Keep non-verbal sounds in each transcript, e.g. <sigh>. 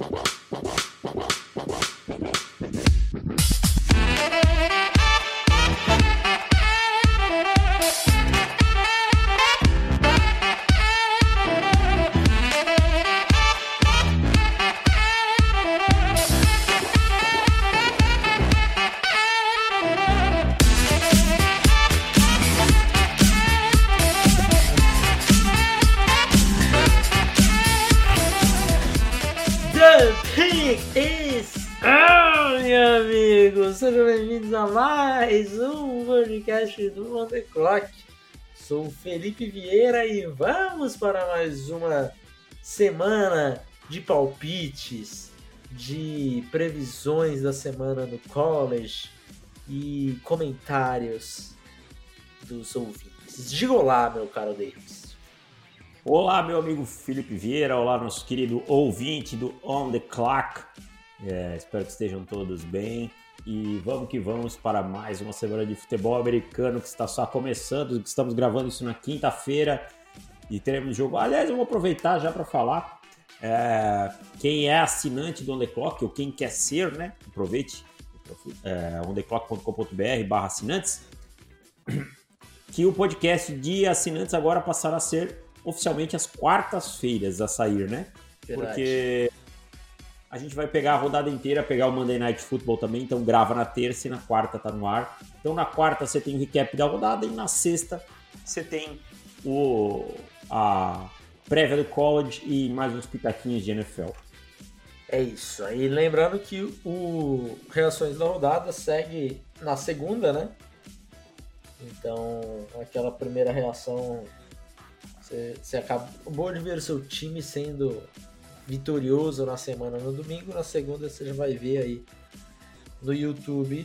The Sou o Felipe Vieira e vamos para mais uma semana de palpites, de previsões da semana no college e comentários dos ouvintes. Diga olá, meu caro Davis. Olá, meu amigo Felipe Vieira, olá, nosso querido ouvinte do On The Clock. É, espero que estejam todos bem e vamos que vamos para mais uma semana de futebol americano que está só começando. Estamos gravando isso na quinta-feira e teremos jogo. Aliás, eu vou aproveitar já para falar. é, quem é assinante do On The Clock, ou quem quer ser, né? Aproveite, é, ontheclock.com.br barra assinantes, <clears throat> que o podcast de assinantes agora passará a ser oficialmente às quartas-feiras a sair, né? Verdade. Porque a gente vai pegar a rodada inteira, pegar o Monday Night Football também, então grava na terça e na quarta tá no ar. Então na quarta você tem o recap da rodada e na sexta você tem o a prévia do college e mais uns pitaquinhos de NFL. É isso. Aí lembrando que o Reações da Rodada segue na segunda, né? Então, aquela primeira reação, você, você acabou de ver o seu time sendo vitorioso na semana no domingo, na segunda você já vai ver aí no YouTube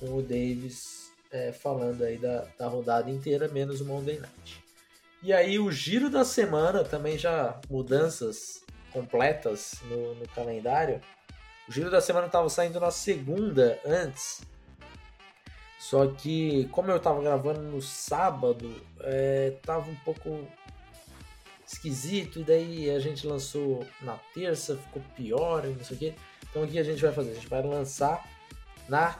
com o Davis é, falando aí da, da rodada inteira, menos o Monday Night. E aí o giro da semana também já mudanças completas no, no calendário. O giro da semana estava saindo na segunda antes. Só que como eu estava gravando no sábado, é, tava um pouco esquisito, e daí a gente lançou na terça, ficou pior e não sei o que. Então o que a gente vai fazer? A gente vai lançar na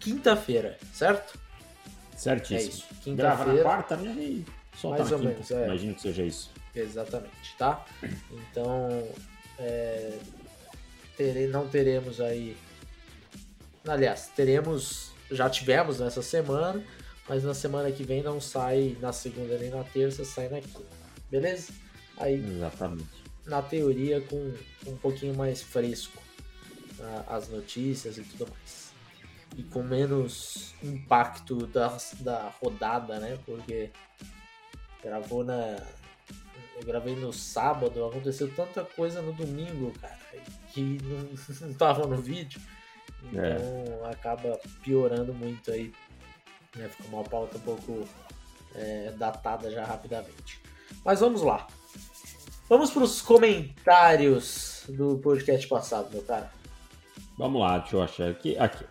quinta-feira, certo? É Certíssimo. isso. Grava na Quinta-feira. quarta, né? E solta Mais na ou quinta. menos, é. Imagino que seja isso. Exatamente, tá? Então, é, tere- não teremos aí. Aliás, teremos. Já tivemos nessa semana, mas na semana que vem não sai na segunda nem na terça, sai na quinta. Beleza? Aí, Exatamente. na teoria, com um pouquinho mais fresco tá? as notícias e tudo mais. E com menos impacto da, da rodada, né? Porque gravou na. Eu gravei no sábado, aconteceu tanta coisa no domingo, cara, que não, <laughs> não tava no vídeo. Então acaba piorando muito aí. Né? Fica uma pauta um pouco é, datada já rapidamente. Mas vamos lá. Vamos para os comentários do podcast passado, meu cara. Vamos lá, deixa eu achar aqui. Aqui.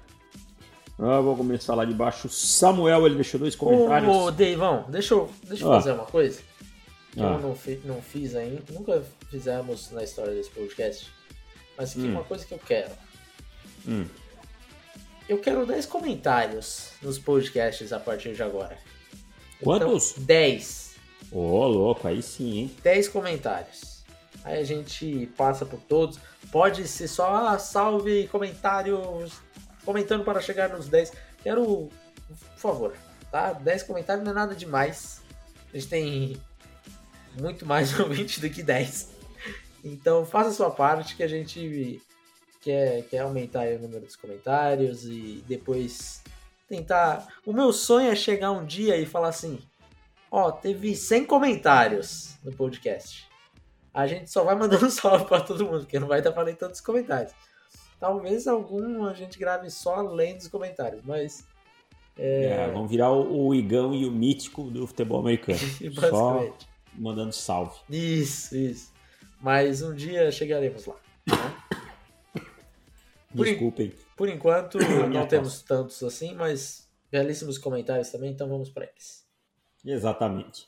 Ah, vou começar lá de baixo. Samuel, ele deixou dois comentários. Ô, Deivão, deixa eu, deixa eu Ah. fazer uma coisa que Ah. eu não, fi- não fiz ainda. Nunca fizemos na história desse podcast. Mas aqui Hum. uma coisa que eu quero. Hum. Eu quero 10 comentários nos podcasts a partir de agora. Quantos? Então, 10. Ô, louco, aí sim, hein? 10 comentários. Aí a gente passa por todos. Pode ser só ah, salve comentários comentando para chegar nos 10. Quero, por favor, tá? 10 comentários não é nada demais. A gente tem muito mais <laughs> ouvinte do que 10. Então faça a sua parte que a gente quer, quer aumentar o número dos comentários e depois tentar. O meu sonho é chegar um dia e falar assim: Ó, teve 100 comentários no podcast. A gente só vai mandando <laughs> salve pra todo mundo, porque não vai dar pra ler todos os comentários. Talvez algum a gente grave só além dos comentários, mas. É, vamos virar o, o Igão e o mítico do futebol americano. <laughs> Só basicamente. mandando salve. Isso, isso. Mas um dia chegaremos lá. né? <coughs> Por, Desculpem. por enquanto, <coughs> Minha não temos tantos assim, mas belíssimos comentários também, então vamos pra eles. Exatamente.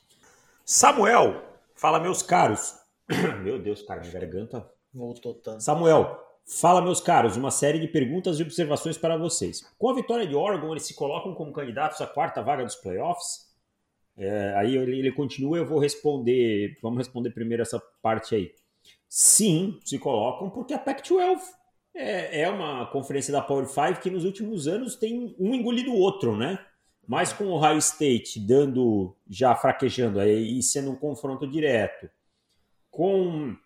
Samuel, fala meus caros. <coughs> Meu Deus, cara, minha garganta voltou tanto. Samuel, fala, meus caros, uma série de perguntas e observações para vocês. Com a vitória de Oregon, eles se colocam como candidatos à quarta vaga dos playoffs? É, aí ele, ele continua, eu vou responder. Vamos responder primeiro essa parte aí. Sim, se colocam, porque a Pac-12 é, é uma conferência da Power 5 que nos últimos anos tem um engolido o outro, né? Mas com o Ohio State dando, já fraquejando aí e sendo um confronto direto, com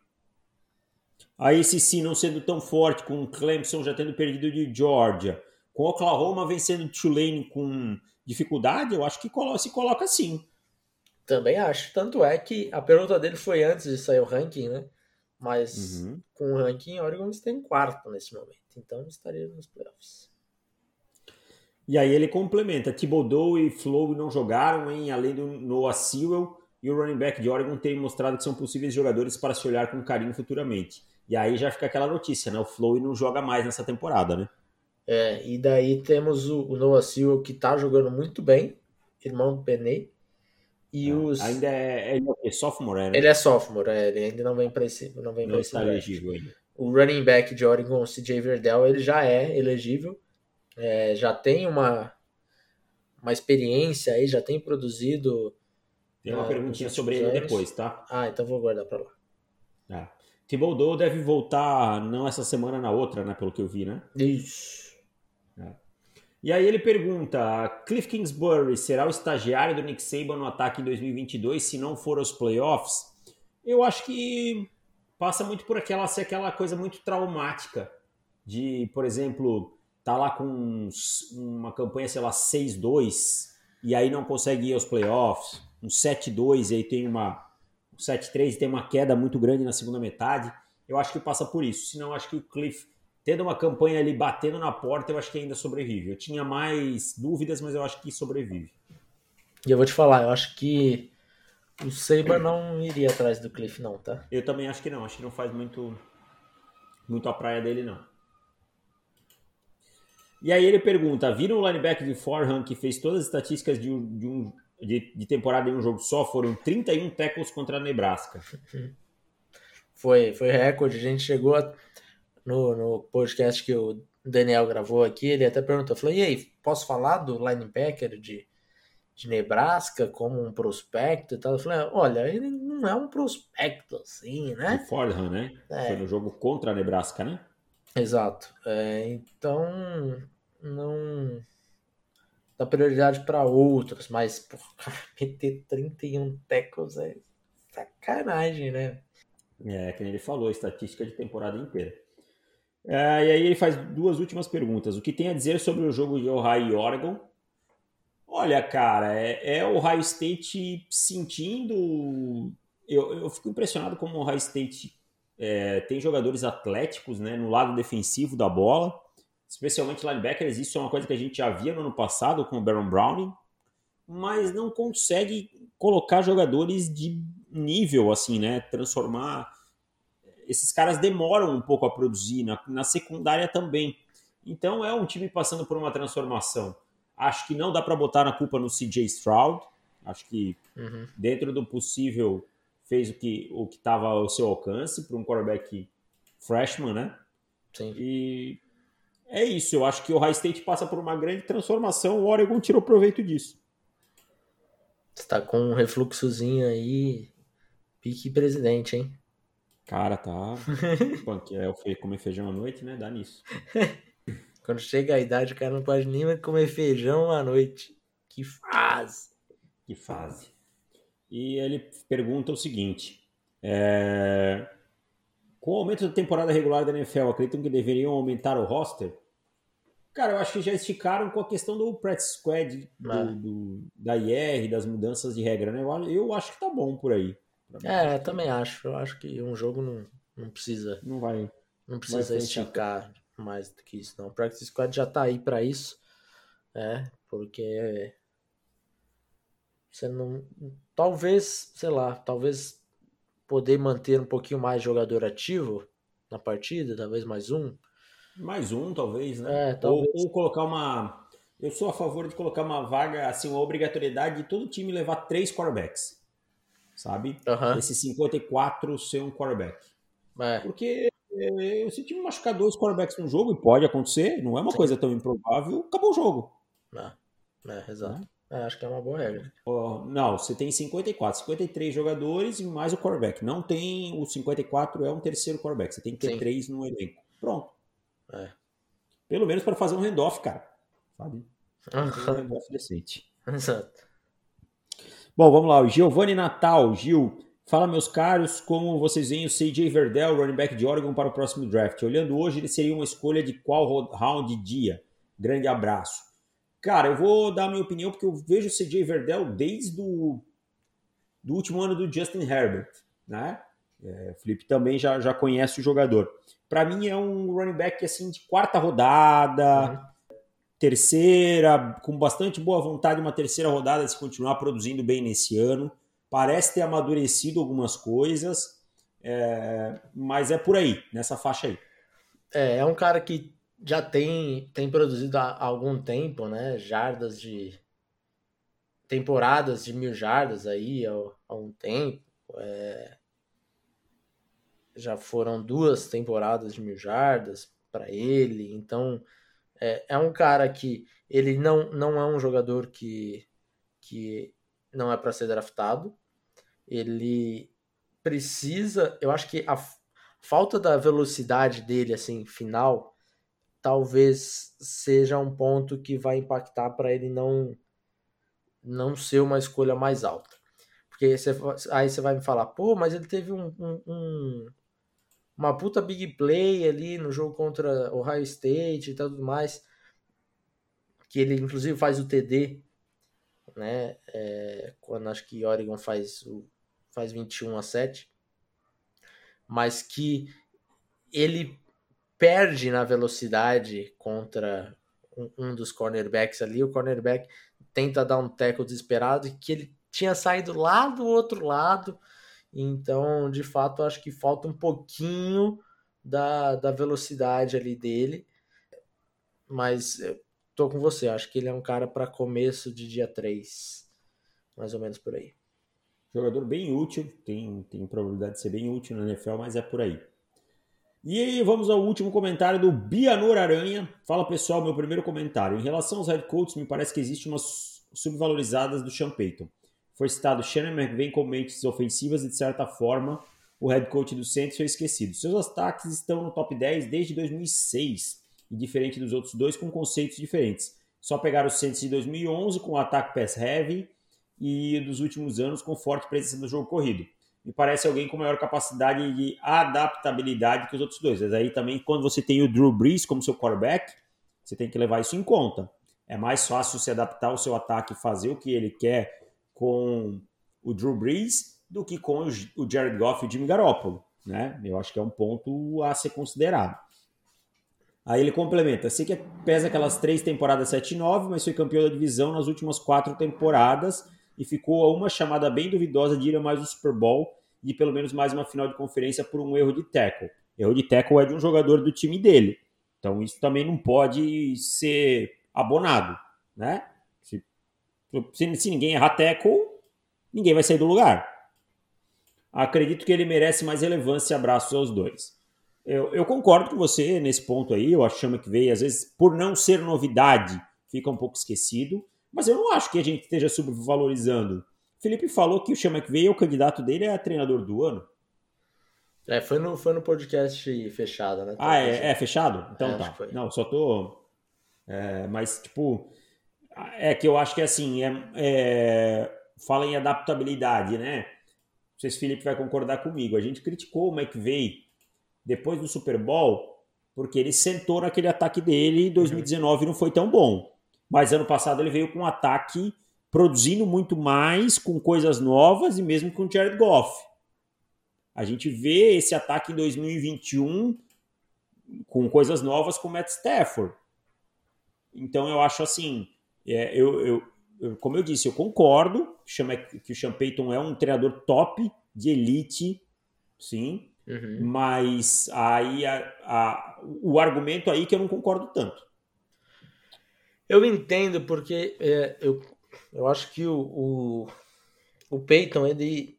a ACC não sendo tão forte, com o Clemson já tendo perdido de Georgia, com Oklahoma vencendo Tulane com dificuldade, eu acho que se coloca sim. Também acho. Tanto é que a pergunta dele foi antes de sair o ranking, né? Mas uhum. com o ranking, Oregon está em quarto nesse momento. Então estaria nos playoffs. E aí ele complementa. Thibodeau e Flow não jogaram, hein? Além do Noah Sewell e o running back de Oregon tem mostrado que são possíveis jogadores para se olhar com carinho futuramente. E aí já fica aquela notícia, né? O Flow não joga mais nessa temporada, né? É, e daí temos o, o Noah Sewell que tá jogando muito bem, irmão do Penei. E é, os... Ainda é, é, é sophomore, é, né? Ele é sophomore, é, ele ainda não vem para esse, não vem não está elegível ainda. O running back de Oregon, CJ Verdell, ele já é elegível, é, já tem uma, uma experiência aí, já tem produzido. Tem uma uh, perguntinha sobre ele depois, tá? Ah, então vou guardar para lá. Ah. Thibodeau deve voltar não essa semana, na outra, né? Pelo que eu vi, né? Isso. E aí ele pergunta: Cliff Kingsbury será o estagiário do Nick Saban no ataque em 2022 se não for aos playoffs? Eu acho que passa muito por aquela ser aquela coisa muito traumática de, por exemplo, tá lá com uma campanha, sei lá, 6-2 e aí não consegue ir aos playoffs, um 7-2 e aí tem uma um 7-3 e tem uma queda muito grande na segunda metade. Eu acho que passa por isso. Senão, acho que o Cliff tendo uma campanha ali batendo na porta, eu acho que ainda sobrevive. Eu tinha mais dúvidas, mas eu acho que sobrevive. E eu vou te falar, eu acho que o Seiba não iria atrás do Cliff, não, tá? Eu também acho que não. Acho que não faz muito, muito a praia dele, não. E aí ele pergunta: viram o linebacker de Forham que fez todas as estatísticas de, um, de, um, de, de temporada em um jogo só? Foram 31 tackles contra a Nebraska. <laughs> Foi, foi recorde. A gente chegou a no, no podcast que o Daniel gravou aqui, ele até perguntou, falou, e aí, posso falar do linebacker de, de Nebraska como um prospecto e tal? Eu falei, olha, ele não é um prospecto assim, né? De Fordham, né? É. Foi no jogo contra a Nebraska, né? Exato. É, então, não dá prioridade para outros, mas porra, <laughs> meter 31 tackles é sacanagem, né? É, que ele falou, estatística de temporada inteira. É, e aí ele faz duas últimas perguntas. O que tem a dizer sobre o jogo de Ohio e Oregon? Olha, cara, é, é o Ohio State sentindo. Eu, eu fico impressionado como o Ohio State é, tem jogadores atléticos né, no lado defensivo da bola, especialmente linebackers. Isso é uma coisa que a gente já via no ano passado com o Baron Browning, mas não consegue colocar jogadores de nível, assim, né? Transformar esses caras demoram um pouco a produzir, na, na secundária também. Então é um time passando por uma transformação. Acho que não dá para botar na culpa no CJ Stroud. Acho que uhum. dentro do possível fez o que o que estava ao seu alcance para um quarterback freshman, né? Sim. E é isso. Eu acho que o High State passa por uma grande transformação. O Oregon tirou proveito disso. Está com um refluxozinho aí, pique presidente, hein? Cara, tá. <laughs> Punk, é o comer feijão à noite, né? Dá nisso. <laughs> Quando chega a idade, o cara não pode nem comer feijão à noite. Que fase! Que fase. E ele pergunta o seguinte: é... com o aumento da temporada regular da NFL, acreditam que deveriam aumentar o roster? Cara, eu acho que já esticaram com a questão do practice squad, do, do, da IR, das mudanças de regra, né? Eu acho que tá bom por aí. É, também acho. Eu acho que um jogo não, não precisa. Não vai. Não precisa vai esticar mais do que isso, não. O Practice Squad já tá aí para isso. É, porque você não. Talvez, sei lá, talvez poder manter um pouquinho mais jogador ativo na partida, talvez mais um. Mais um, talvez, né? É, talvez. Ou, ou, colocar uma. Eu sou a favor de colocar uma vaga, assim, uma obrigatoriedade de todo time levar três quarterbacks sabe? Aham. Esse 54 ser um quarterback. É. Porque é, se o time machucar dois quarterbacks no jogo, e pode acontecer, não é uma Sim. coisa tão improvável, acabou o jogo. É, é, exato. É, acho que é uma boa regra. Não, você tem 54, 53 jogadores e mais o quarterback. Não tem o 54 é um terceiro quarterback. Você tem que ter Sim. três no elenco. Pronto. É. Pelo menos para fazer um handoff, cara. Sabe? Fazer um handoff decente. <laughs> Exato. Bom, vamos lá. O Giovanni Natal. Gil, fala meus caros, como vocês veem o CJ Verdell, running back de Oregon, para o próximo draft? Olhando hoje, ele seria uma escolha de qual ro- round dia? Grande abraço. Cara, eu vou dar a minha opinião porque eu vejo o CJ Verdell desde o do último ano do Justin Herbert, né? É, o Felipe também já, já conhece o jogador. Para mim é um running back assim de quarta rodada, terceira, com bastante boa vontade, uma terceira rodada se continuar produzindo bem nesse ano. Parece ter amadurecido algumas coisas, é, mas é por aí, nessa faixa aí. É, é um cara que já tem, tem produzido há algum tempo, né? Jardas de. temporadas de mil jardas aí há, há um tempo. É, já foram duas temporadas de mil jardas para ele. Então, é, é um cara que ele não, não é um jogador que, que não é para ser draftado. Ele precisa. Eu acho que a falta da velocidade dele, assim, final, talvez seja um ponto que vai impactar para ele não não ser uma escolha mais alta. Porque você, aí você vai me falar, pô, mas ele teve um, um- um- uma puta big play ali no jogo contra Ohio State e tudo mais, que ele inclusive faz o TD, né? É, quando acho que Oregon faz o faz 21 a 7, mas que ele perde na velocidade contra um, um dos cornerbacks ali. O cornerback tenta dar um tackle desesperado e que ele tinha saído lá do outro lado. Então, de fato, acho que falta um pouquinho da, da velocidade ali dele. Mas tô com você, acho que ele é um cara para começo de dia 3, mais ou menos por aí. Jogador bem útil, tem, tem probabilidade de ser bem útil na NFL, mas é por aí. E aí, vamos ao último comentário do Bianor Aranha. Fala pessoal, meu primeiro comentário. Em relação aos head coaches, me parece que existe umas subvalorizadas do Sean Payton. Foi citado Shannon McVay como mentes ofensivas e, de certa forma, o head coach do Saints foi esquecido. Seus ataques estão no top 10 desde 2006, e diferente dos outros dois, com conceitos diferentes. Só pegar o Saints de 2011 com o ataque pass heavy e dos últimos anos com forte presença no jogo corrido. Me parece alguém com maior capacidade de adaptabilidade que os outros dois. Mas aí também, quando você tem o Drew Brees como seu quarterback, você tem que levar isso em conta. É mais fácil se adaptar ao seu ataque e fazer o que ele quer com o Drew Brees do que com o Jared Goff e o Jimmy Garoppolo. Né? Eu acho que é um ponto a ser considerado. Aí ele complementa. Sei que pesa aquelas três temporadas 7 e 9, mas foi campeão da divisão nas últimas quatro temporadas e ficou a uma chamada bem duvidosa de ir a mais um Super Bowl e pelo menos mais uma final de conferência por um erro de tackle. Erro de tackle é de um jogador do time dele. Então isso também não pode ser abonado, né? Se, se, se ninguém errar tackle, ninguém vai sair do lugar. Acredito que ele merece mais relevância e abraços aos dois. Eu, eu, concordo com você nesse ponto aí. Eu acho que chama que veio, às vezes, por não ser novidade, fica um pouco esquecido. Mas eu não acho que a gente esteja subvalorizando. Felipe falou que o Chama que veio, o candidato dele é treinador do ano. É, foi no, foi no podcast fechado, né? Ah, é, é fechado? Então É, tá. Não, só tô. é, mas, tipo, é que eu acho que assim, é, é, fala em adaptabilidade, né? Não sei se o Felipe vai concordar comigo. A gente criticou o McVeigh depois do Super Bowl porque ele sentou naquele ataque dele e 2019 não foi tão bom. Mas ano passado ele veio com um ataque produzindo muito mais, com coisas novas e mesmo com o Jared Goff. A gente vê esse ataque em 2021 com coisas novas com o Matt Stafford. Então eu acho assim, é, eu, eu, eu, como eu disse, eu concordo que o Sean Payton é um treinador top, de elite, sim, Uhum. mas aí a, a, o argumento aí que eu não concordo tanto. Eu entendo porque é, eu, eu acho que o, o, o Peyton ele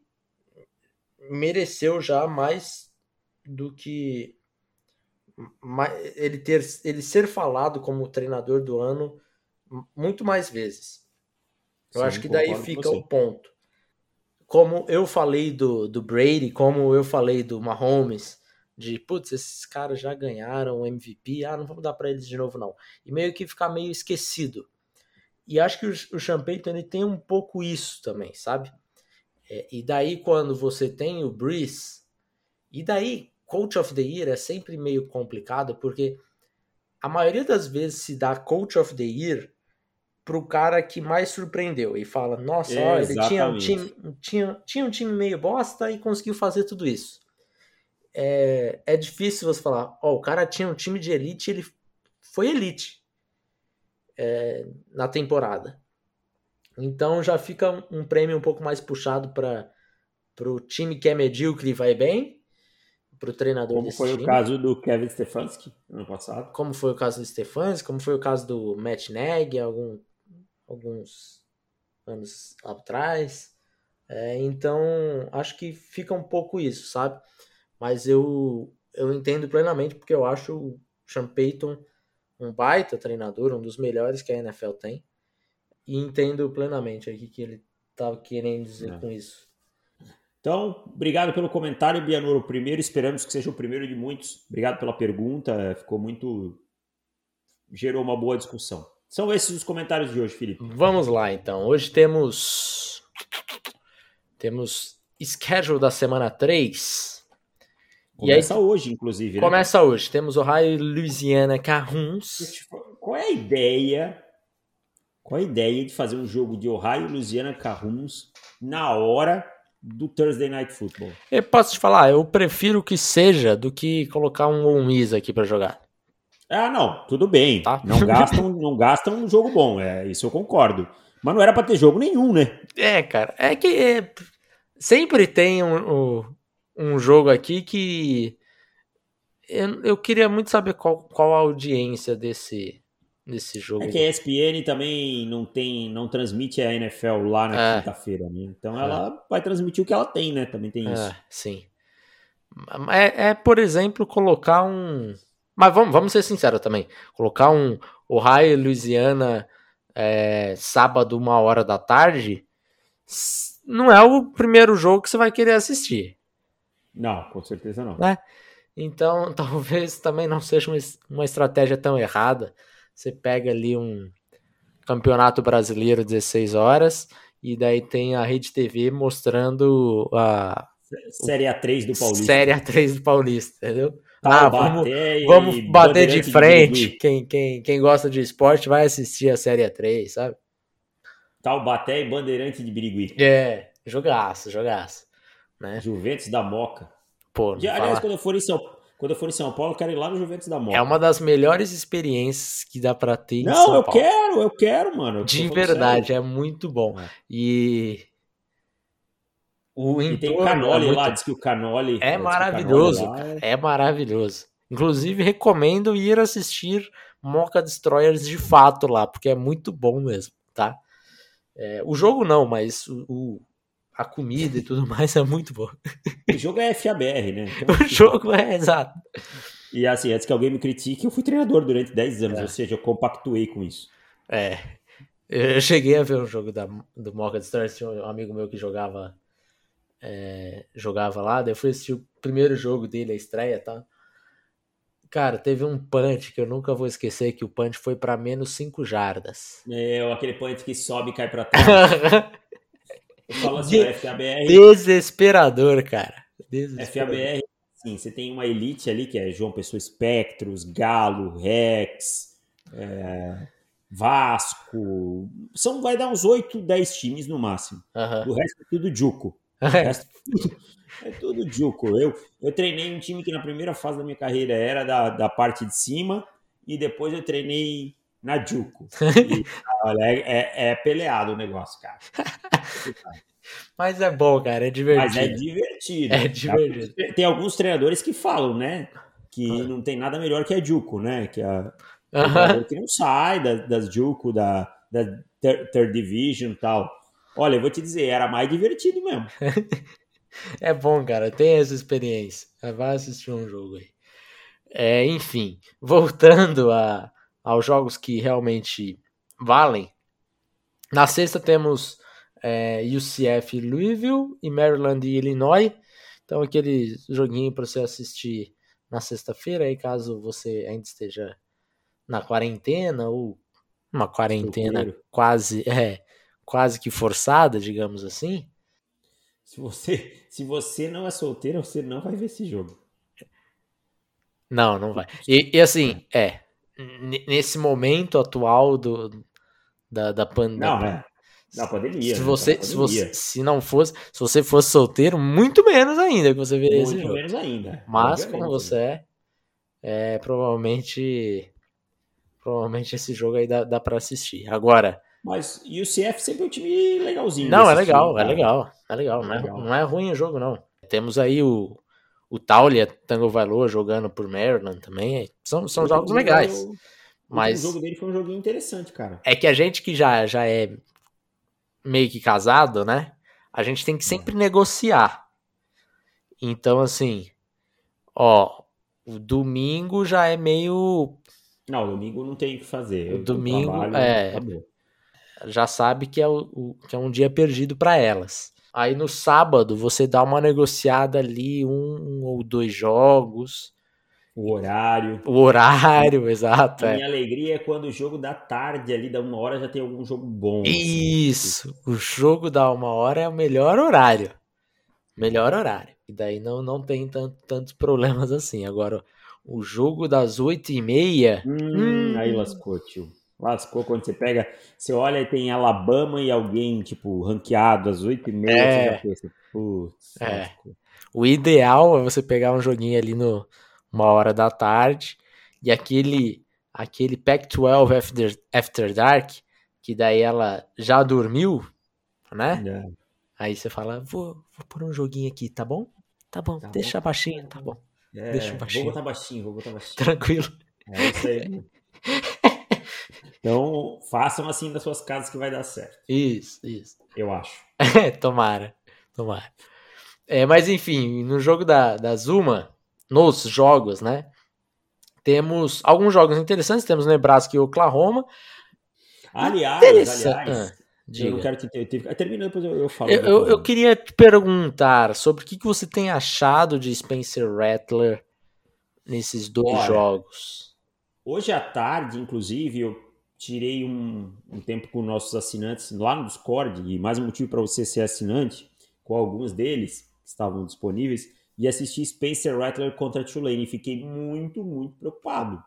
mereceu já mais do que ele ter ele ser falado como treinador do ano muito mais vezes. Eu Sim, acho que daí fica o ponto. Como eu falei do, do Brady, como eu falei do Mahomes, de putz, esses caras já ganharam o MVP, ah, não vamos dar para eles de novo não. E meio que ficar meio esquecido. E acho que o, o ele tem um pouco isso também, sabe? É, e daí quando você tem o Breeze, e daí Coach of the Year é sempre meio complicado, porque a maioria das vezes se dá Coach of the Year pro cara que mais surpreendeu e fala, nossa, ó, ele tinha um, time, tinha, tinha um time meio bosta e conseguiu fazer tudo isso. É, é difícil você falar, ó, o cara tinha um time de elite, ele foi elite é, na temporada. Então já fica um, um prêmio um pouco mais puxado para o time que é medíocre e vai bem, para o treinador Como foi time. o caso do Kevin Stefanski ano passado. Como foi o caso do Stefanski, como foi o caso do Matt Nagy algum, alguns anos atrás. É, então, acho que fica um pouco isso, sabe? Mas eu, eu entendo plenamente porque eu acho o Sean Payton um baita treinador, um dos melhores que a NFL tem. E entendo plenamente o que ele estava querendo dizer é. com isso. Então, obrigado pelo comentário, Bianoro. O primeiro, esperamos que seja o primeiro de muitos. Obrigado pela pergunta, ficou muito. gerou uma boa discussão. São esses os comentários de hoje, Felipe. Vamos lá, então. Hoje temos. Temos schedule da semana 3. Começa aí, hoje, inclusive. Né? Começa hoje. Temos Ohio e Louisiana Carruns. Qual é a ideia? Qual é a ideia de fazer um jogo de Ohio e Louisiana Carruns na hora do Thursday Night Football? Eu posso te falar, eu prefiro que seja do que colocar um Ole aqui para jogar. Ah, não, tudo bem. Tá? Não gastam, não gastam um jogo bom, é isso eu concordo. Mas não era para ter jogo nenhum, né? É, cara, é que é, sempre tem um, um, jogo aqui que eu, eu queria muito saber qual, qual a audiência desse nesse jogo. É que a ESPN também não tem, não transmite a NFL lá na é. quinta-feira, né? Então é. ela vai transmitir o que ela tem, né? Também tem isso. É, sim. É, é, por exemplo, colocar um. Mas vamos, vamos ser sinceros também. Colocar um Ohio Louisiana é, sábado, uma hora da tarde, não é o primeiro jogo que você vai querer assistir. Não, com certeza não. Né? Então, <laughs> talvez também não seja uma, uma estratégia tão errada. Você pega ali um campeonato brasileiro 16 horas e daí tem a Rede TV mostrando a Série A3 do Paulista. Série A3 do Paulista, entendeu? Ah, vamos, vamos bater de frente. De quem, quem, quem gosta de esporte vai assistir a Série A3, sabe? Taubaté e Bandeirante de Birigui. É, jogaço, jogaço. Né? Juventus da Moca. Pô, aliás, falar... quando eu for em São quando eu for em São Paulo, eu quero ir lá no Juventus da Moca. É uma das melhores experiências que dá para ter Não, em São eu Paulo. quero, eu quero, mano. Eu De verdade, sério. é muito bom. É. E o e tem o Canoli é muito... lá, diz que o Canoli é maravilhoso, Canoli é... é maravilhoso. Inclusive recomendo ir assistir Mocha Destroyers de fato lá, porque é muito bom mesmo, tá? É, o jogo não, mas o, a comida e tudo <laughs> mais é muito bom. O jogo é FABR, né? <laughs> Então, o jogo é, exato. E assim, antes que alguém me critique, eu fui treinador durante 10 anos, é. ou seja, eu compactuei com isso. É. Eu cheguei a ver um jogo da, do Mocha Stars, tinha um amigo meu que jogava é, jogava lá, daí eu fui assistir o primeiro jogo dele, a estreia, tá? Cara, teve um punch que eu nunca vou esquecer, que o punch foi para menos 5 jardas. É, aquele punch que sobe e cai pra trás. <laughs> falo assim, De FABR. Desesperador, cara. Desesperador. FABR, sim, você tem uma elite ali que é João Pessoa Espectros, Galo, Rex, é, Vasco. São, vai dar uns 8, 10 times no máximo. O resto é tudo Juco. Resto é tudo, é tudo Juco. Eu, eu treinei um time que na primeira fase da minha carreira era da, da parte de cima e depois eu treinei na Juco. <laughs> E, olha, é, é, é, peleado o negócio, cara. <laughs> Mas é bom, cara, é divertido. Mas é divertido. É divertido. Tem alguns treinadores que falam, né? Que ah. não tem nada melhor que a Juco, né? Que a, uh que não sai das, das Juco, da, da Third Division e tal. Olha, eu vou te dizer, era mais divertido mesmo. <laughs> É bom, cara. Tem essa experiência. Vai assistir um jogo aí. É, enfim, voltando a, aos jogos que realmente valem. Na sexta temos é, UCF Louisville e Maryland e Illinois. Então aquele joguinho para você assistir na sexta-feira, aí caso você ainda esteja na quarentena ou uma quarentena quase é quase que forçada, digamos assim. Se você se você não é solteiro, você não vai ver esse jogo. Não, não vai. E, e assim, é. Nesse momento atual do, da, da pandemia. Não, é. Pandemia. Se né? você, pandemia. se você, se não fosse, se você fosse solteiro, muito menos ainda que você veria esse jogo. Muito menos ainda. Mas como você é, é, provavelmente, provavelmente esse jogo aí dá, dá para assistir. Agora. Mas e o CF sempre é um time legalzinho. Não, é legal, é legal, é legal, é não, legal. É, não é ruim o jogo não. Temos aí o o Taulia Tango Valor jogando por Maryland também. São, são jogos legais. mas o jogo dele foi um joguinho interessante, cara. É que a gente que já, já é meio que casado, né? A gente tem que sempre é. negociar. Então, assim, ó, o domingo já é meio. Não, domingo não tem o que fazer. O domingo trabalho, é. Já sabe que é, o, o, que é um dia perdido para elas. Aí no sábado você dá uma negociada ali, um, ou dois jogos. O horário. O horário, <laughs> exato. A minha é. alegria é quando o jogo da tarde ali, da uma hora, já tem algum jogo bom. Assim. Isso, assim. o jogo da uma hora é o melhor horário. Melhor horário. E daí não, não tem tanto, tantos problemas assim. Agora, o jogo das oito e meia. Hum, hum, aí lascou, tio. Lascou quando você pega, você olha e tem Alabama e alguém, tipo, ranqueado às 8 e meia, é. você já pensa, putz, é. O ideal é você pegar um joguinho ali no uma hora da tarde e aquele aquele Pac-12 After, After Dark, que daí ela já dormiu, né? É. Aí você fala, vou, vou pôr um joguinho aqui, tá bom? Tá bom, tá deixa bom. baixinho, tá bom. É, deixa baixinho. Vou botar baixinho, vou botar baixinho. <laughs> Tranquilo. É isso aí. <laughs> Então, façam assim das suas casas que vai dar certo. Isso, isso. Eu acho. <laughs> tomara, tomara. É, mas enfim, no jogo da, da Zuma, nos jogos, né? Temos alguns jogos interessantes. Temos Nebraska e Oklahoma. Aliás, aliás, ah, eu não quero te ter. Termina depois eu, eu falo. Eu, eu, eu, queria te perguntar sobre o que, que você tem achado de Spencer Rattler nesses dois Olha, jogos. Hoje à tarde, inclusive, eu tirei um, um, tempo com nossos assinantes lá no Discord, e mais um motivo para você ser assinante, com alguns deles que estavam disponíveis, e assisti Spencer Rattler contra Tulane. E fiquei muito, muito preocupado.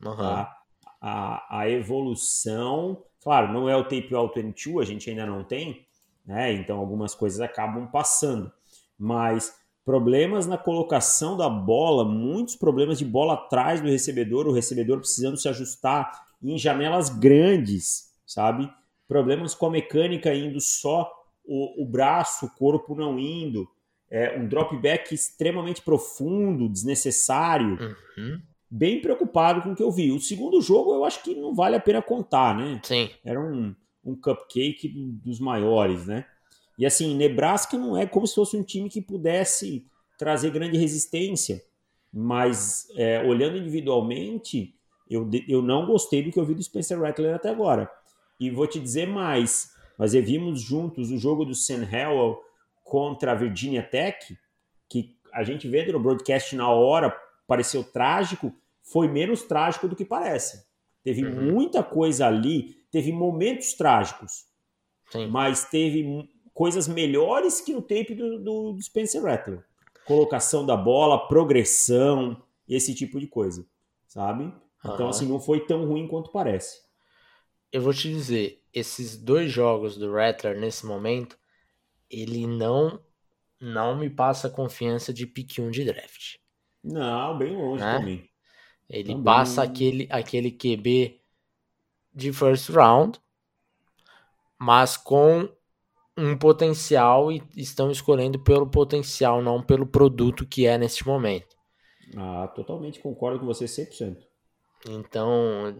Uhum. Tá? A, a evolução, claro, não é o tape All 22, a gente ainda não tem, né? Então algumas coisas acabam passando. Mas problemas na colocação da bola, muitos problemas de bola atrás do recebedor, o recebedor precisando se ajustar em janelas grandes, sabe? Problemas com a mecânica indo só o, o braço, o corpo não indo, é, um dropback extremamente profundo, desnecessário. Uhum. Bem preocupado com o que eu vi. O segundo jogo eu acho que não vale a pena contar, né? Sim. Era um, um cupcake dos maiores, né? E assim, Nebraska não é como se fosse um time que pudesse trazer grande resistência, mas é, olhando individualmente, eu, eu não gostei do que eu vi do Spencer Rattler até agora. E vou te dizer mais, nós vimos juntos o jogo do Sam Howell contra a Virginia Tech, que a gente vê no broadcast na hora, pareceu trágico, foi menos trágico do que parece. Teve uhum. muita coisa ali, teve momentos trágicos, Sim. mas teve coisas melhores que no tape do, do, do Spencer Rattler. Colocação da bola, progressão, esse tipo de coisa, sabe? Então, uhum. assim, não foi tão ruim quanto parece. Eu vou te dizer, esses dois jogos do Rattler nesse momento, ele não não me passa confiança de pick 1 de draft. Não, bem longe né? também. Ele também... passa aquele, aquele QB de first round, mas com um potencial e estão escolhendo pelo potencial, não pelo produto que é neste momento. Ah, totalmente concordo com você 100%. Então,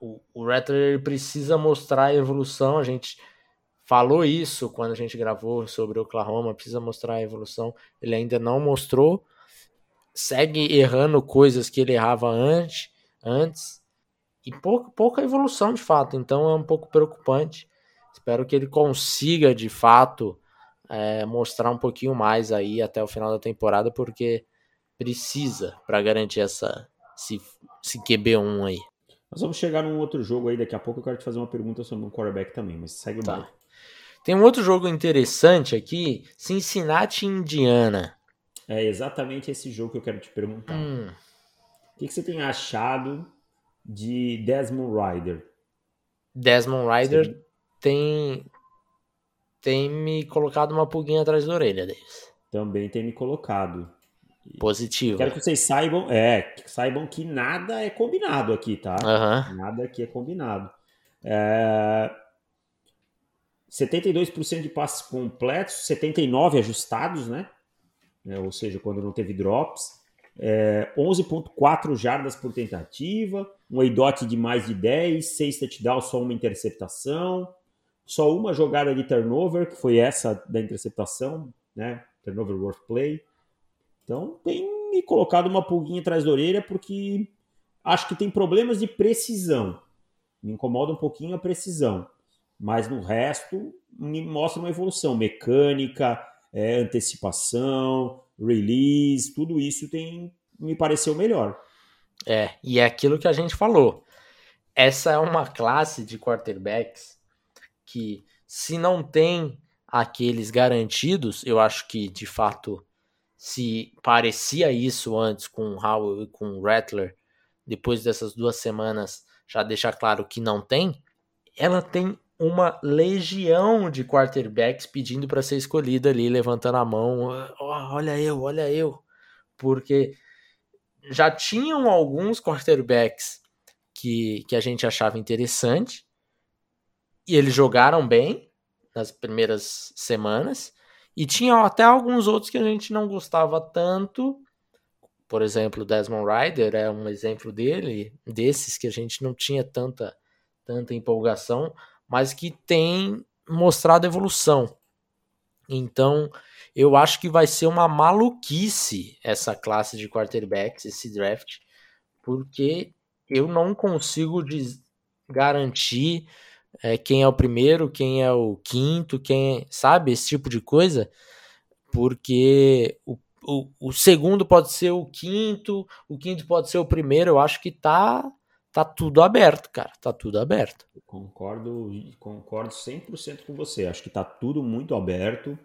o, o Rattler precisa mostrar a evolução. A gente falou isso quando a gente gravou sobre o Oklahoma, precisa mostrar a evolução. Ele ainda não mostrou. Segue errando coisas que ele errava antes, antes e pouca, pouca evolução de fato. Então é um pouco preocupante. Espero que ele consiga de fato é, mostrar um pouquinho mais aí até o final da temporada, porque precisa para garantir essa esse, esse QB1 aí. Nós vamos chegar num outro jogo aí daqui a pouco. Eu quero te fazer uma pergunta sobre um quarterback também, mas segue o tá. Tem um outro jogo interessante aqui, Cincinnati Indiana. É exatamente esse jogo que eu quero te perguntar. Hum. O que, que, você tem achado de Desmond Rider? Desmond Rider Sim. tem tem me colocado uma pulguinha atrás da orelha deles. Também tem me colocado. Positivo. Quero que vocês saibam, é, que saibam que nada é combinado aqui, tá? Uhum. Nada aqui é combinado. É... 72% de passes completos, 79 ajustados, né? É, ou seja, quando não teve drops. É, 11.4 jardas por tentativa, um EIDOT de mais de 10, 6 touchdowns, só uma interceptação, só uma jogada de turnover, que foi essa da interceptação, né? Turnover worth play. Então tem me colocado uma pulguinha atrás da orelha porque acho que tem problemas de precisão. Me incomoda um pouquinho a precisão. Mas no resto me mostra uma evolução mecânica, é, antecipação, release, tudo isso tem me pareceu melhor. É, e é aquilo que a gente falou. Essa é uma classe de quarterbacks que, se não tem aqueles garantidos, eu acho que de fato se parecia isso antes com Howell e com Rattler, depois dessas duas semanas já deixa claro que não tem, ela tem uma legião de quarterbacks pedindo para ser escolhida ali, levantando a mão, oh, olha eu, olha eu, porque já tinham alguns quarterbacks que, que a gente achava interessante e eles jogaram bem nas primeiras semanas e tinha até alguns outros que a gente não gostava tanto. Por exemplo, Desmond Rider é um exemplo dele, desses que a gente não tinha tanta, tanta empolgação, mas que tem mostrado evolução. Então, eu acho que vai ser uma maluquice essa classe de quarterbacks, esse draft, porque eu não consigo garantir é, quem é o primeiro, quem é o quinto, quem sabe esse tipo de coisa, porque o, o, o, segundo pode ser o quinto, o quinto pode ser o primeiro. Eu acho que tá tá tudo aberto, cara, tá tudo aberto. concordo, concordo 100% com você. Acho que tá tudo muito aberto.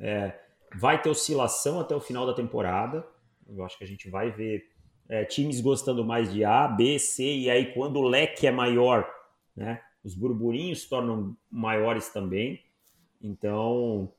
É, vai ter oscilação até o final da temporada. Eu acho que a gente vai ver é, times gostando mais de A, B, C, e aí quando o leque é maior, né? Os burburinhos se tornam maiores também. Então,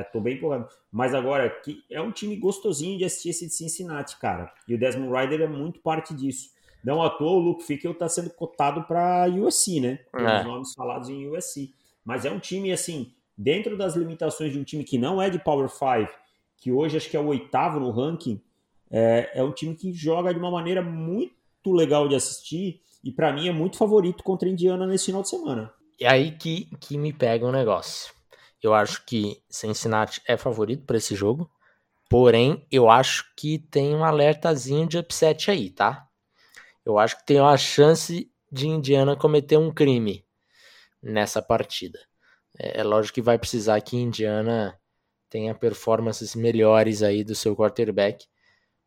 estou é, bem empolgado. Mas agora, que é um time gostosinho de assistir esse de Cincinnati, cara. E o Desmond Rider é muito parte disso. Não à toa, o Luke Fickle está sendo cotado para USC, né? É. Os nomes falados em USC. Mas é um time, assim, dentro das limitações de um time que não é de Power 5, que hoje acho que é o oitavo no ranking, é, é um time que joga de uma maneira muito legal de assistir e para mim é muito favorito contra a Indiana nesse final de semana. É aí que, que me pega um negócio. Eu acho que Cincinnati é favorito para esse jogo. Porém, eu acho que tem um alertazinho de upset aí, tá? Eu acho que tem uma chance de Indiana cometer um crime nessa partida. É, é lógico que vai precisar que Indiana tenha performances melhores aí do seu quarterback,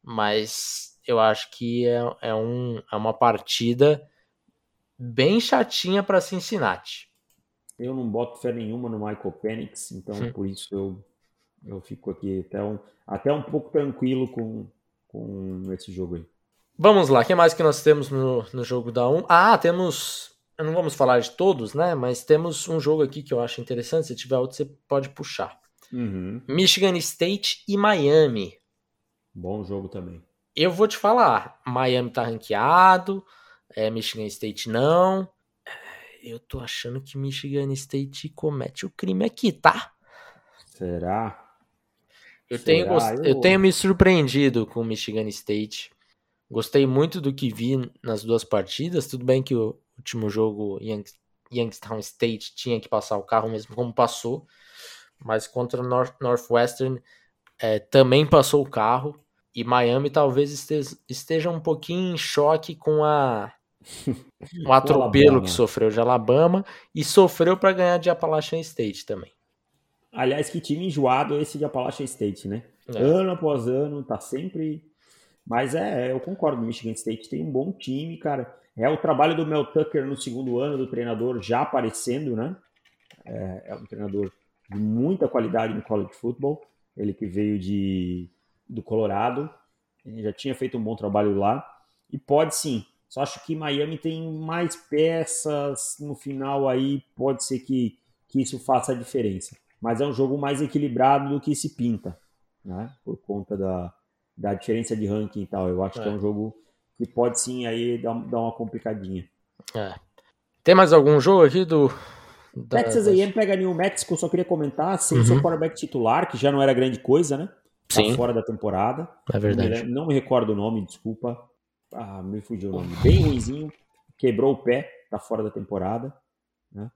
mas eu acho que é, é, um, é uma partida bem chatinha para Cincinnati. Eu não boto fé nenhuma no Michael Penix, então hum. por isso eu, eu fico aqui até um, até um pouco tranquilo com, com esse jogo aí. Vamos lá, o que mais que nós temos no, no jogo da 1? Ah, temos. Não vamos falar de todos, né? Mas temos um jogo aqui que eu acho interessante. Se tiver outro, você pode puxar. Uhum. Michigan State e Miami. Bom jogo também eu vou te falar, Miami tá ranqueado, é, Michigan State não. É, eu tô achando que Michigan State comete o crime aqui, tá? Será? Eu, Será? Tenho, eu... eu tenho me surpreendido com Michigan State. Gostei muito do que vi nas duas partidas. Tudo bem que o último jogo Youngstown State tinha que passar o carro mesmo como passou, mas contra o North, Northwestern é, também passou o carro e Miami talvez esteja, esteja um pouquinho em choque com a <laughs> o atropelo que sofreu de Alabama e sofreu para ganhar de Appalachian State também. Aliás, que time enjoado esse de Appalachian State, né? É. Ano após ano, tá sempre. Mas é, eu concordo, o Michigan State tem um bom time, cara. É o trabalho do Mel Tucker no segundo ano do treinador já aparecendo, né? É, é um treinador de muita qualidade no college football. Ele que veio de, do Colorado, já tinha feito um bom trabalho lá. E pode sim. Só acho que Miami tem mais peças no final aí, pode ser que, que isso faça a diferença mas é um jogo mais equilibrado do que se pinta, né? Por conta da, da diferença de ranking e tal. Eu acho é. que é um jogo que pode sim aí dar, dar uma complicadinha. É. Tem mais algum jogo aqui do. Da... Texas A&M pega New Mexico, só queria comentar, sem uhum. seu quarterback titular, que já não era grande coisa, né? Tá fora da temporada. É verdade. Não me, não me recordo o nome, desculpa. Ah, me fugiu o nome. Bem ruimzinho, quebrou o pé, tá fora da temporada. Né?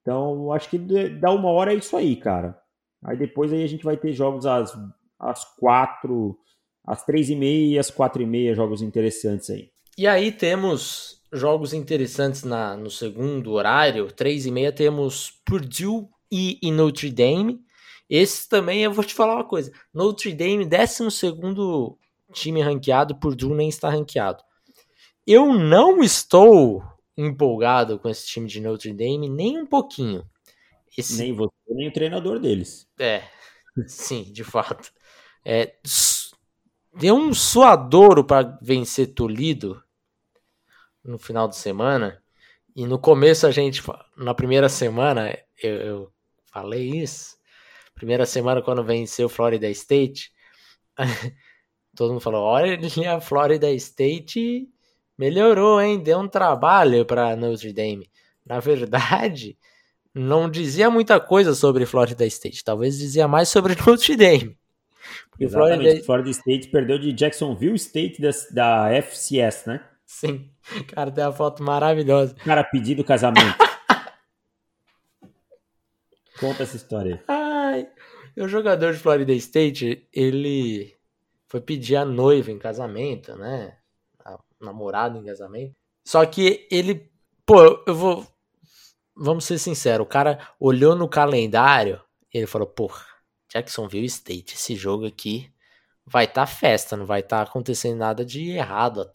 Então, acho que dá uma hora é isso aí, cara. Aí depois aí a gente vai ter jogos às, às quatro, às três e meia, às quatro e meia, jogos interessantes aí. E aí temos jogos interessantes na, no segundo horário, três e meia temos Purdue e, e Notre Dame. Esse também eu vou te falar uma coisa. Notre Dame, 12 segundo time ranqueado, Purdue nem está ranqueado. Eu não estou empolgado com esse time de Notre Dame, nem um pouquinho. Esse... Nem você, nem o treinador deles. É, sim, de fato. É, deu um suadouro para vencer Toledo no final de semana. E no começo a gente, na primeira semana, eu, eu falei isso. Primeira semana quando venceu Florida State, <laughs> todo mundo falou: olha <laughs> a Florida State melhorou, hein? Deu um trabalho para Notre Dame. Na verdade, não dizia muita coisa sobre Florida State. Talvez dizia mais sobre <laughs> Notre Dame. Exatamente. Florida... Florida State perdeu de Jacksonville State da, da FCS, né? Sim. Cara, tem uma foto maravilhosa. Cara, pedido casamento. Conta essa história aí. O jogador de Florida State, ele foi pedir a noiva em casamento, né? namorado em casamento. Só que ele, pô, eu vou. Vamos ser sinceros, o cara olhou no calendário ele falou, pô, Jacksonville State, esse jogo aqui vai estar tá festa, não vai estar tá acontecendo nada de errado,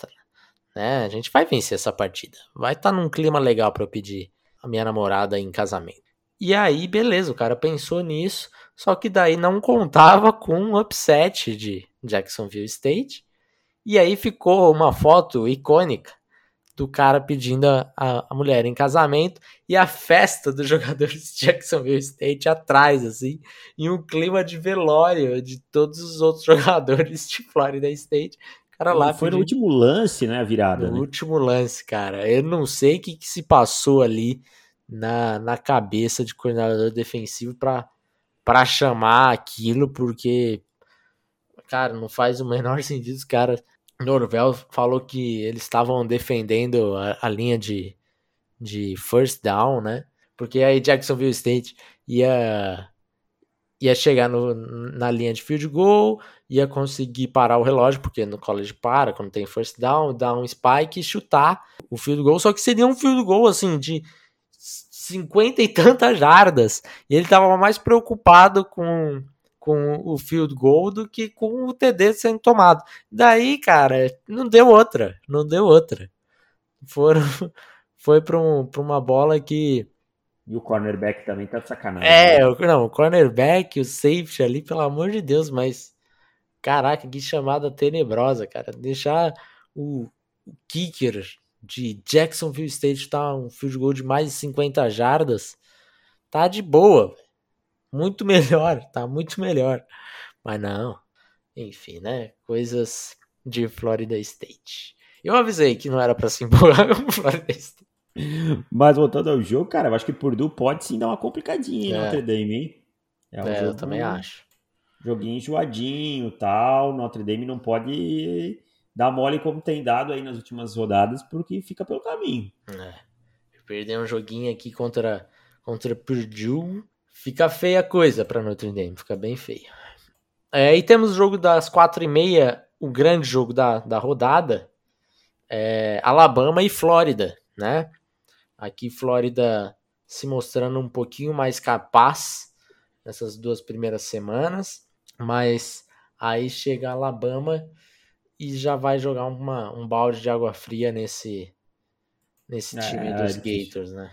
né? A gente vai vencer essa partida. Vai estar tá num clima legal para eu pedir a minha namorada em casamento. E aí, beleza, o cara pensou nisso, só que daí não contava com um upset de Jacksonville State e aí ficou uma foto icônica do cara pedindo a, a, mulher em casamento e a festa dos <laughs> jogadores de Jacksonville State atrás, assim, em um clima de velório de todos os outros <laughs> jogadores de Florida State. Cara lá foi pedindo... no último lance, né, a virada. No né? último lance, cara. Eu não sei o que, que se passou ali na, na cabeça de coordenador defensivo para chamar aquilo, porque cara, não faz o <laughs> menor sentido os caras. Norvel falou que eles estavam defendendo a, a, linha de, de first down, né? Porque aí Jacksonville State ia, ia chegar no, na linha de field goal, ia conseguir parar o relógio, porque no college para quando tem first down, dar um spike e chutar o field goal. Só que seria um field goal assim de 50 e tantas jardas. E ele estava mais preocupado com com o field goal do que com o TD sendo tomado. Daí, cara, não deu outra, não deu outra. Foram, <laughs> foi para um, uma bola que. E o cornerback também tá de sacanagem. É, né? não, o cornerback, o safety ali, pelo amor de Deus, mas. Caraca, que chamada tenebrosa, cara. Deixar o, o kicker de Jacksonville State tá um field goal de mais de 50 jardas, tá de boa muito <laughs> melhor, tá muito melhor. Mas não, enfim, né? Coisas de Florida State. Eu avisei que não era para se empolgar <laughs> com Florida State. Mas voltando ao jogo, cara, eu acho que Purdue pode sim dar uma complicadinha em é. Notre Dame, hein? É, um é eu também acho. Joguinho enjoadinho tal. Notre Dame não pode dar mole como tem dado aí nas últimas rodadas, porque fica pelo caminho. É. Perder um joguinho aqui contra, contra Purdue. Fica feia a coisa para Notre Dame, fica bem feio. É, e temos o jogo das quatro e meia, o grande jogo da, da rodada, é, Alabama e Flórida, né? Aqui Flórida se mostrando um pouquinho mais capaz nessas duas primeiras semanas, mas aí chega Alabama e já vai jogar uma, um balde de água fria nesse, nesse é, time é, dos é Gators, né?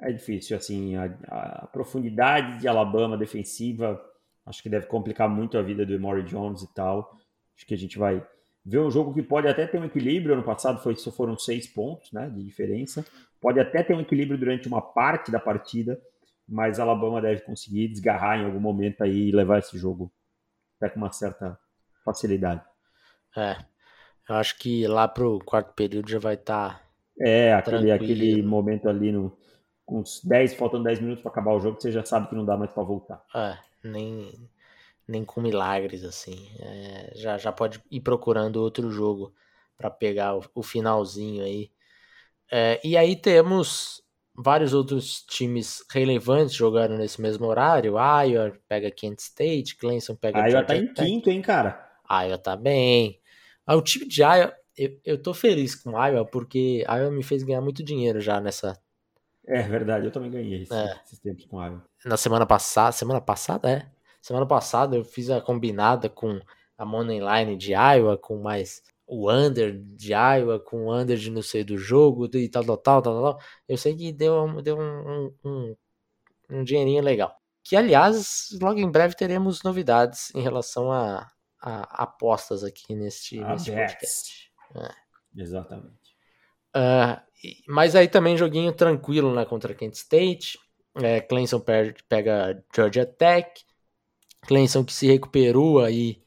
É difícil, assim, a, a, profundidade de Alabama defensiva acho que deve complicar muito a vida do Emory Jones e tal. Acho que a gente vai ver um jogo que pode até ter um equilíbrio. Ano passado foi, só foram seis pontos né, de diferença. Pode até ter um equilíbrio durante uma parte da partida, mas Alabama deve conseguir desgarrar em algum momento aí e levar esse jogo até com uma certa facilidade. É, eu acho que lá pro quarto período já vai estar. Tá é, aquele, aquele momento ali no, com uns 10, faltando 10 minutos para acabar o jogo, você já sabe que não dá mais para voltar. É, nem, nem com milagres, assim. É, já, já pode ir procurando outro jogo para pegar o, o, finalzinho aí. É, e aí temos vários outros times relevantes jogando nesse mesmo horário. Iowa pega Kent State, Clemson pega Iowa tá em quinto, hein, cara? Iowa tá bem. Ah, o time de Iowa, eu, eu tô feliz com Iowa porque Iowa me fez ganhar muito dinheiro já nessa é verdade, eu também ganhei esse, é. esses tempos com Iowa. Na semana passada, semana passada, é? Semana passada eu fiz a combinada com a money line de Iowa, com mais o under de Iowa, com o under de não sei do jogo e tal, tal, tal, tal, tal. Eu sei que deu, deu um, um, um dinheirinho legal. Que, aliás, logo em breve teremos novidades em relação a, a apostas aqui neste, podcast. É. Exatamente. Uh, mas aí também joguinho tranquilo né, contra Kent State. É, Clemson pega Georgia Tech. Clemson que se recuperou aí,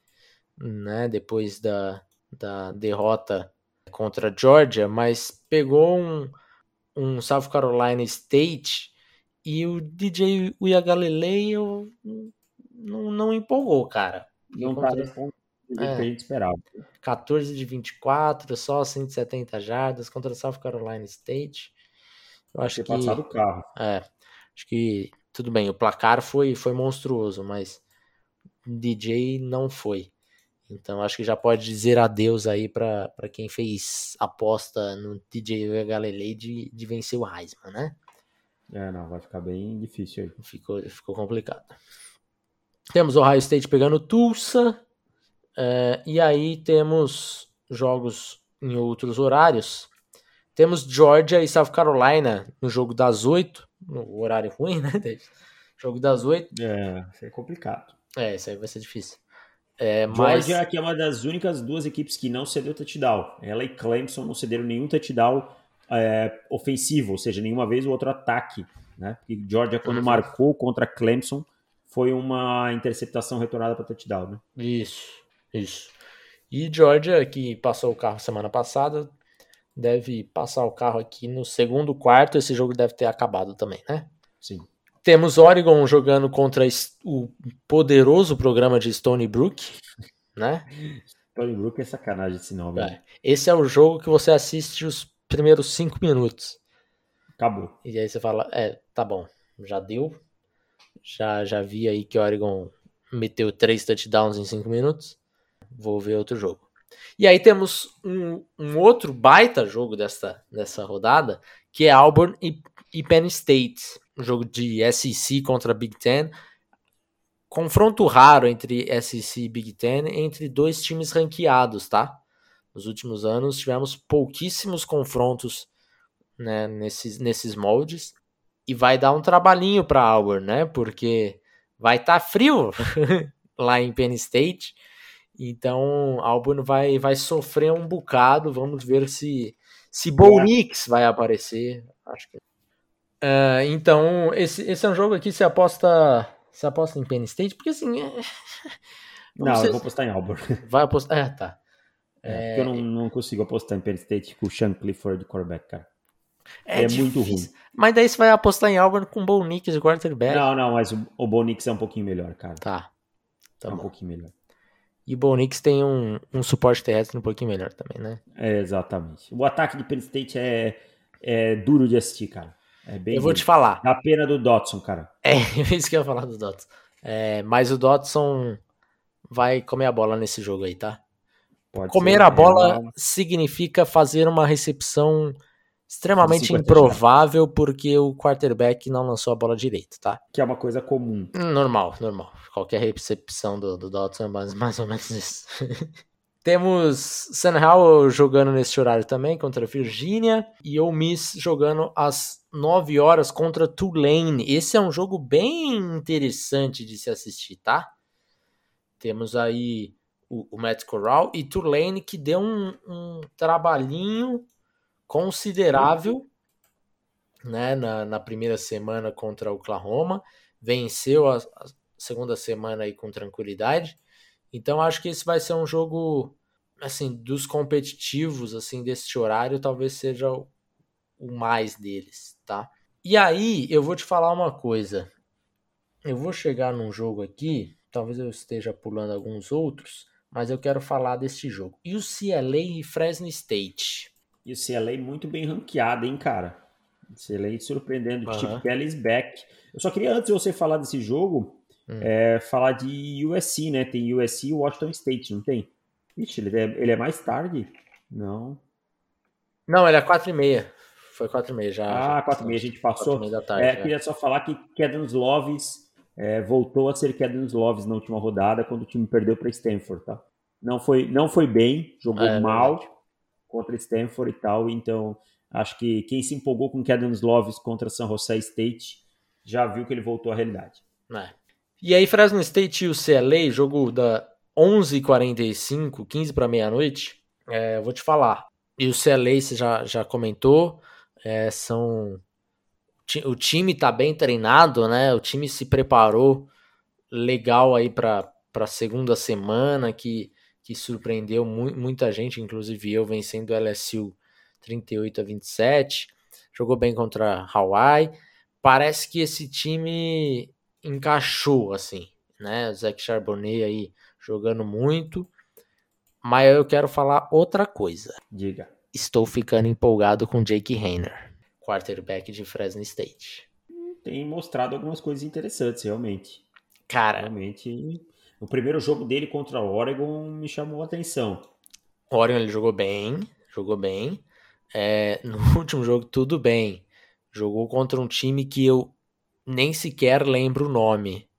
né, depois da, da derrota contra Georgia, mas pegou um, um South Carolina State e o DJ Uia Galileu não, não empolgou, cara. Não tá do é. que a gente esperava. 14 de 24, só 170 jardas contra o South Carolina State. Eu acho Ter que passado o carro. É. Acho que tudo bem, o placar foi foi monstruoso, mas DJ não foi. Então acho que já pode dizer adeus aí para quem fez aposta no DJ Galilei de, de vencer o Heisman, né? É, não, vai ficar bem difícil aí. Ficou, ficou complicado. Temos o Ohio State pegando Tulsa, é, e aí temos jogos em outros horários. Temos Georgia e South Carolina no jogo das oito, no horário ruim, né, David? Jogo das oito. É, isso é complicado. É, isso aí vai ser difícil. É, mas... Georgia que é uma das únicas duas equipes que não cedeu touchdown. Ela e Clemson não cederam nenhum touchdown é, ofensivo, ou seja, nenhuma vez o outro ataque. Né? Porque Georgia, quando uhum. marcou contra Clemson, foi uma interceptação retornada para touchdown. Né? Isso. Isso. E Georgia, que passou o carro semana passada, deve passar o carro aqui no segundo quarto. Esse jogo deve ter acabado também, né? Sim. Temos Oregon jogando contra o poderoso programa de Stony Brook, <laughs> né? Stony Brook é sacanagem esse nome. É. Esse é o jogo que você assiste os primeiros cinco minutos. Acabou. E aí você fala, é, tá bom, já deu. Já, já vi aí que Oregon meteu três touchdowns em cinco minutos vou ver outro jogo. E aí temos um, um outro baita jogo dessa, dessa rodada, que é Auburn e, e Penn State, um jogo de SEC contra Big Ten. Confronto raro entre SEC e Big Ten, entre dois times ranqueados, tá? Nos últimos anos tivemos pouquíssimos confrontos né, nesses, nesses moldes. E vai dar um trabalhinho para Auburn, né? Porque vai estar tá frio <laughs> lá em Penn State. Então, Auburn vai, vai sofrer um bocado. Vamos ver se se Bo Nix vai aparecer. Acho que. Uh, então, esse, esse é um jogo aqui. Você aposta, você aposta em Penn State? Porque assim. É... <laughs> Não, não eu vou apostar em Auburn. Vai apostar. É, tá. É, é... eu não, não consigo apostar em Penn State com o Sean Clifford de quarterback, cara. É, é muito ruim. Mas daí você vai apostar em Auburn com o Bo Nix quarterback. Não, não, mas o, o Bo Nix é um pouquinho melhor, cara. Tá. tá é um pouquinho melhor. E o Bonix tem um, um suporte terrestre um pouquinho melhor também, né? É, exatamente. O ataque de Penn State é, é duro de assistir, cara. É bem eu vou te falar. Dá pena do Dotson, cara. <laughs> É, isso que eu ia falar do Dotson. É, mas o Dotson vai comer a bola nesse jogo aí, tá? Pode comer ser, a bola é... significa fazer uma recepção extremamente improvável porque o quarterback não lançou a bola direito, tá? Que é uma coisa comum. Normal, normal. Qualquer recepção do, do Dotson é mais, mais ou menos isso. <laughs> Temos Sam Howell jogando nesse horário também contra a Virginia e Ole Miss jogando às 9 horas contra Tulane. Esse é um jogo bem interessante de se assistir, tá? Temos aí o, o Matt Corral e Tulane que deu um, um trabalhinho considerável né, na, na, primeira semana contra Oklahoma. Venceu a, a segunda semana aí com tranquilidade. Então acho que esse vai ser um jogo assim dos competitivos assim desse horário, talvez seja o, o mais deles, tá? E aí eu vou te falar uma coisa. Eu vou chegar num jogo aqui, talvez eu esteja pulando alguns outros, mas eu quero falar deste jogo. E o CLA e Fresno State. E o CLA muito bem ranqueado, hein, cara? CLA surpreendendo. Uhum. Chip Kelly's back. Eu só queria, antes de você falar desse jogo, Hum. É, falar de USC, né? Tem USC e Washington State, não tem? Ixi, ele é, ele é mais tarde? Não. Não, ele é 4 e meia. Foi 4 e meia já. Ah, 4 e meia, a gente passou. Da tarde, é, queria só falar que Kedens Loves é, voltou a ser Kedens Loves na última rodada, quando o time perdeu para Stanford, tá? Não foi, não foi bem, jogou é, mal contra Stanford e tal, então acho que quem se empolgou com Kedens Loves contra San Jose State já viu que ele voltou à realidade. É. E aí, Fresno State e o CLA, jogo da 11h45, 15 para meia-noite, é, vou te falar. E o CLA, você já, já comentou, é, são... O time tá bem treinado, né? O time se preparou legal aí para a segunda semana, que, que surpreendeu mu muita gente, inclusive eu, vencendo o LSU 38 a 27. Jogou bem contra Hawaii. Parece que esse time encaixou, assim, né? O Zach Charbonnet aí jogando muito. Mas eu quero falar outra coisa. Diga. Estou ficando empolgado com Jake Hayner, quarterback de Fresno State. Tem mostrado algumas coisas interessantes, realmente. Cara. Realmente. O primeiro jogo dele contra o Oregon me chamou a atenção. O Oregon ele jogou bem, jogou bem. É, no <laughs> último jogo, tudo bem. Jogou contra um time que eu nem sequer lembro o nome.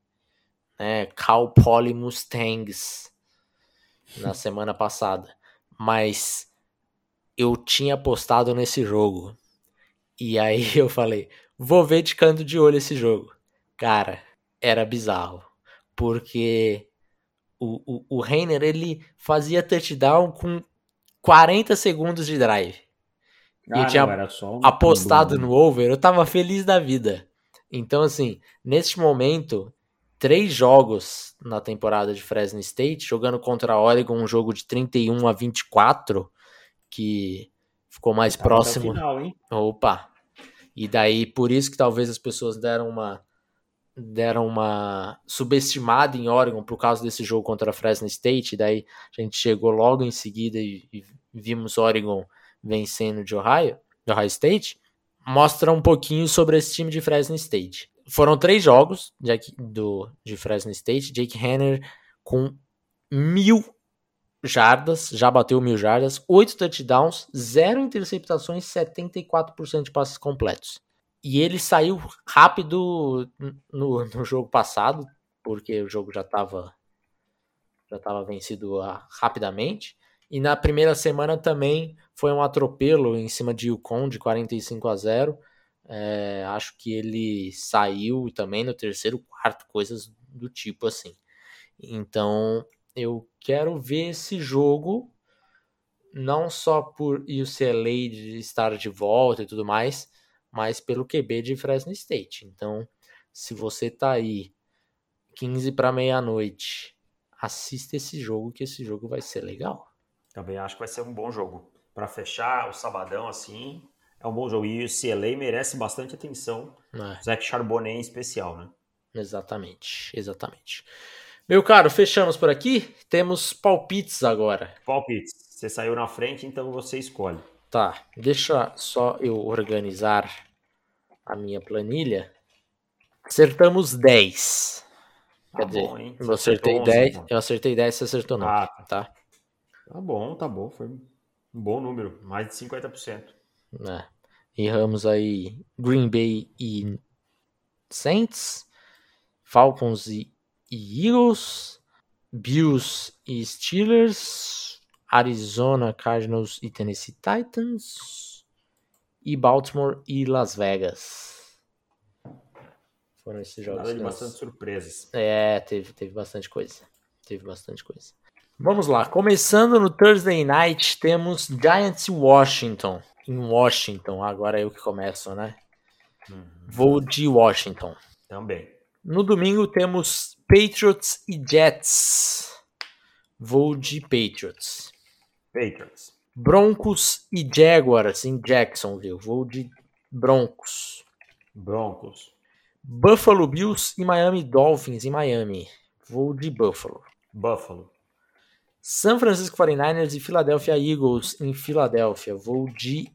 Né? Cal Poly Mustangs na <laughs> semana passada. Mas eu tinha apostado nesse jogo. E aí <laughs> eu falei, vou ver de canto de olho esse jogo. Cara, era bizarro. Porque o, o, o Reiner, ele fazia touchdown com 40 segundos de drive. Ah, eu tinha um apostado no over, eu tava feliz da vida. Então, assim, neste momento, três jogos na temporada de Fresno State, jogando contra a Oregon, um jogo de 31 a 24, que ficou mais tá próximo. Final? Opa! E daí, por isso que talvez as pessoas deram uma deram uma subestimada em Oregon por causa desse jogo contra a Fresno State, daí a gente chegou logo em seguida e, e vimos Oregon vencendo de Ohio, de Ohio State mostra um pouquinho sobre esse time de Fresno State. Foram três jogos de, do, de Fresno State. Jake Hanner com mil jardas, já bateu mil jardas, oito touchdowns, zero interceptações, 74% de passes completos. E ele saiu rápido no, no jogo passado, porque o jogo já estava já estava vencido rapidamente. E na primeira semana também foi um atropelo em cima de Yukon de 45 a 0. É, acho que ele saiu também no terceiro, quarto, coisas do tipo assim. Então eu quero ver esse jogo, não só por UCLA de estar de volta e tudo mais, mas pelo QB de Fresno State. Então, se você tá aí 15 para meia-noite, assista esse jogo, que esse jogo vai ser legal. Também acho que vai ser um bom jogo. Para fechar o sabadão assim, é um bom jogo. E o CLA merece bastante atenção. É. Zach Charbonnet em especial, né? Exatamente, exatamente. Meu caro, fechamos por aqui. Temos palpites agora. Palpites. Você saiu na frente, então você escolhe. Tá, deixa só eu organizar a minha planilha. Acertamos 10. Tá Quer dizer, bom, hein? eu acertei acertou 10, 11, eu acertei 10, você acertou não, Ah, tá? Tá bom, tá bom. Foi um bom número. Mais de 50%. É. Erramos aí Green Bay e Saints, Falcons e, e Eagles, Bills e Steelers, Arizona Cardinals e Tennessee Titans e Baltimore e Las Vegas. Foram esses jogos. Nada de bastante surpresas. É, teve, teve bastante coisa. Teve bastante coisa. Vamos lá. Começando no Thursday Night, temos Giants e Washington. Em Washington, agora é eu que começo, né? Uhum. Vou de Washington. Também. No domingo temos Patriots e Jets. Vou de Patriots. Patriots. Broncos e Jaguars em Jacksonville. Vou de Broncos. Broncos. Buffalo Bills e Miami Dolphins em Miami. Vou de Buffalo. Buffalo. San Francisco 49ers e Philadelphia Eagles em Filadélfia. Vou de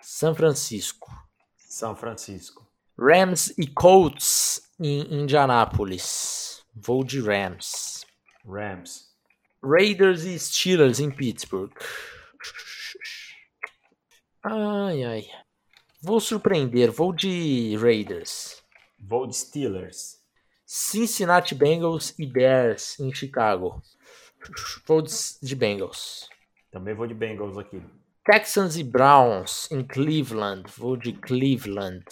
São Francisco. São Francisco. Rams e Colts em Indianápolis. Vou de Rams. Rams. Raiders e Steelers em Pittsburgh. Ai, ai. Vou surpreender. Vou de Raiders. Vou de Steelers. Cincinnati Bengals e Bears em Chicago. Vou de Bengals. Também vou de Bengals aqui. Texans e Browns em Cleveland. Vou de Cleveland.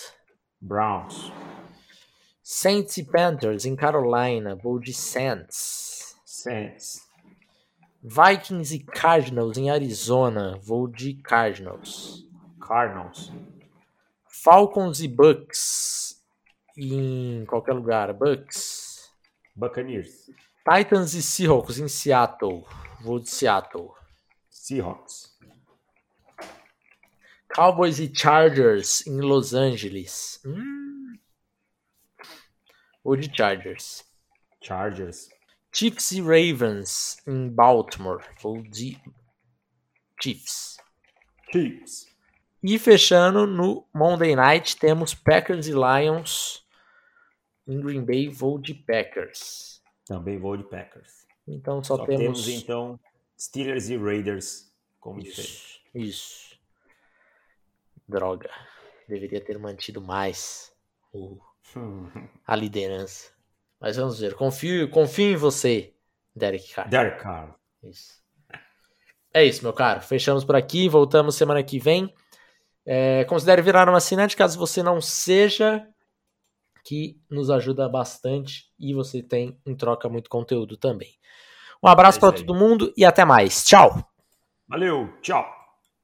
Browns. Saints e Panthers em Carolina. Vou de Saints. Saints. Vikings e Cardinals em Arizona. Vou de Cardinals. Cardinals. Falcons e Bucks em qualquer lugar. Bucks. Buccaneers. Titans e Seahawks em Seattle. Vou de Seattle. Seahawks. Cowboys e Chargers em Los Angeles. Hum. Vou de Chargers. Chargers. Chiefs e Ravens em Baltimore. Vou de Chiefs. Chiefs. E fechando no Monday Night temos Packers e Lions em Green Bay. Vou de Packers. Também vou de Packers. Então só, Só temos, temos então Steelers e Raiders como diferente. isso, isso. Droga. Deveria ter mantido mais o- <laughs> a liderança. Mas vamos ver. Confio, confio em você, Derek Carr. Derek Carr. Isso. É isso, meu caro. Fechamos por aqui. Voltamos semana que vem. É, considere virar um assinante caso você não seja, que nos ajuda bastante e você tem em troca muito conteúdo também. Um abraço É para todo mundo e até mais. Tchau. Valeu, tchau.